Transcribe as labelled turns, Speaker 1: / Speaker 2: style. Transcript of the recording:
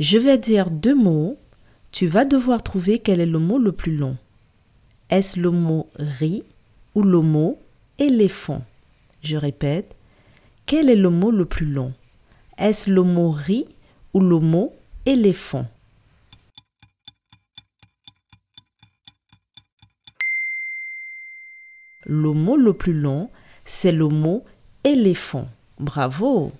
Speaker 1: Je vais dire deux mots. Tu vas devoir trouver quel est le mot le plus long. Est-ce le mot riz ou le mot éléphant? Je répète. Quel est le mot le plus long? Est-ce le mot riz ou le mot éléphant? Le mot le plus long, c'est le mot éléphant. Bravo